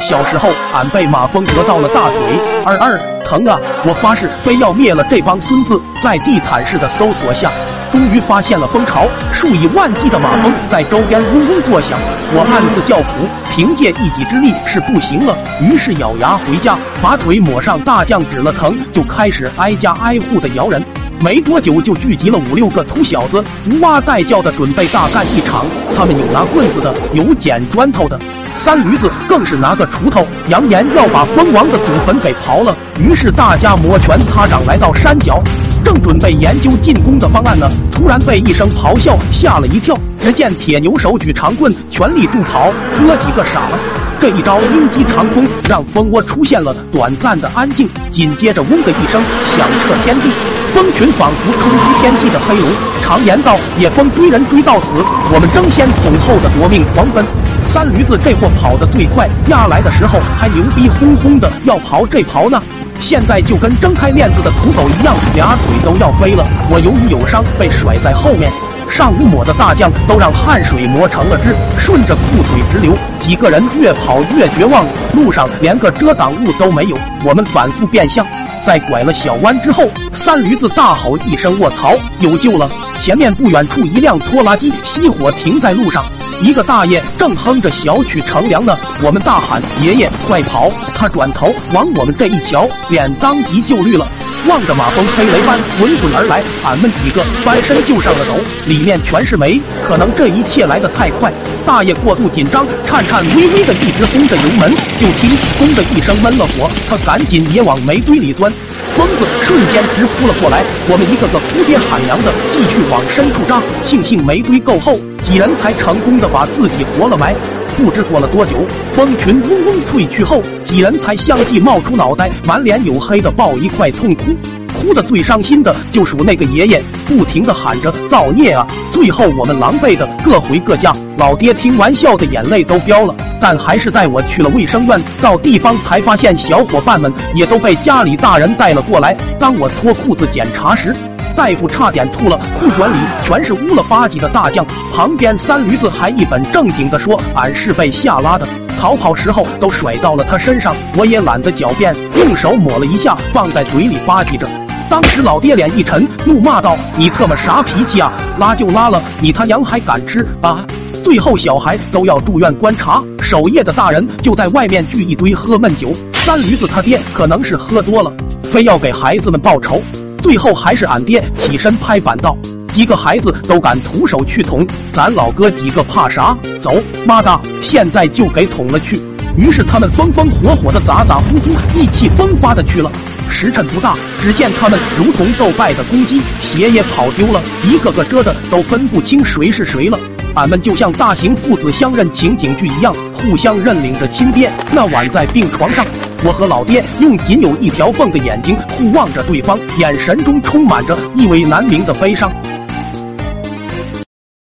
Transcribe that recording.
小时候，俺被马蜂蛰到了大腿，二二疼啊！我发誓非要灭了这帮孙子。在地毯式的搜索下，终于发现了蜂巢，数以万计的马蜂在周边嗡嗡作响。我暗自叫苦，凭借一己之力是不行了，于是咬牙回家，把腿抹上大酱，止了疼，就开始挨家挨户的摇人。没多久就聚集了五六个秃小子，呜哇带叫的准备大干一场。他们有拿棍子的，有捡砖头的。三驴子更是拿个锄头，扬言要把蜂王的祖坟给刨了。于是大家摩拳擦掌来到山脚，正准备研究进攻的方案呢，突然被一声咆哮吓了一跳。只见铁牛手举长棍，全力助跑，哥几个傻了。这一招鹰击长空，让蜂窝出现了短暂的安静，紧接着嗡的一声响彻天地，蜂群仿佛冲击天际的黑龙。常言道，野蜂追人追到死，我们争先恐后的夺命狂奔。三驴子这货跑得最快，压来的时候还牛逼哄哄的要刨这刨那，现在就跟睁开链子的土狗一样，俩腿都要飞了。我由于有伤被甩在后面，上午抹的大酱都让汗水磨成了汁，顺着裤腿直流。几个人越跑越绝望，路上连个遮挡物都没有。我们反复变向，在拐了小弯之后，三驴子大吼一声：“卧槽，有救了！”前面不远处一辆拖拉机熄火停在路上。一个大爷正哼着小曲乘凉呢，我们大喊：“爷爷，快跑！”他转头往我们这一瞧，脸当即就绿了，望着马蜂飞雷般滚滚而来，俺们几个翻身就上了楼，里面全是煤。可能这一切来得太快，大爷过度紧张，颤颤巍巍的一直轰着油门，就听“轰”的一声闷了火，他赶紧也往煤堆里钻。疯子瞬间直扑了过来，我们一个个哭爹喊娘的继续往深处扎。庆幸煤堆够厚，几人才成功的把自己活了埋。不知过了多久，蜂群嗡嗡退去后，几人才相继冒出脑袋，满脸黝黑的抱一块痛哭。哭的最伤心的就属那个爷爷，不停的喊着造孽啊！最后我们狼狈的各回各家。老爹听完笑的眼泪都飙了。但还是带我去了卫生院，到地方才发现小伙伴们也都被家里大人带了过来。当我脱裤子检查时，大夫差点吐了，裤管里全是乌了吧唧的大酱。旁边三驴子还一本正经的说：“俺是被吓拉的，逃跑时候都甩到了他身上。”我也懒得狡辩，用手抹了一下，放在嘴里吧唧着。当时老爹脸一沉，怒骂道：“你特么啥脾气啊？拉就拉了，你他娘还敢吃啊！”最后小孩都要住院观察。守夜的大人就在外面聚一堆喝闷酒，三驴子他爹可能是喝多了，非要给孩子们报仇。最后还是俺爹起身拍板道：“几个孩子都敢徒手去捅，咱老哥几个怕啥？走，妈的，现在就给捅了去！”于是他们风风火火的、咋咋呼呼、意气风发的去了。时辰不大，只见他们如同斗败的公鸡，鞋也跑丢了，一个个遮的都分不清谁是谁了。俺们就像大型父子相认情景剧一样，互相认领着亲爹。那晚在病床上，我和老爹用仅有一条缝的眼睛互望着对方，眼神中充满着意味难明的悲伤。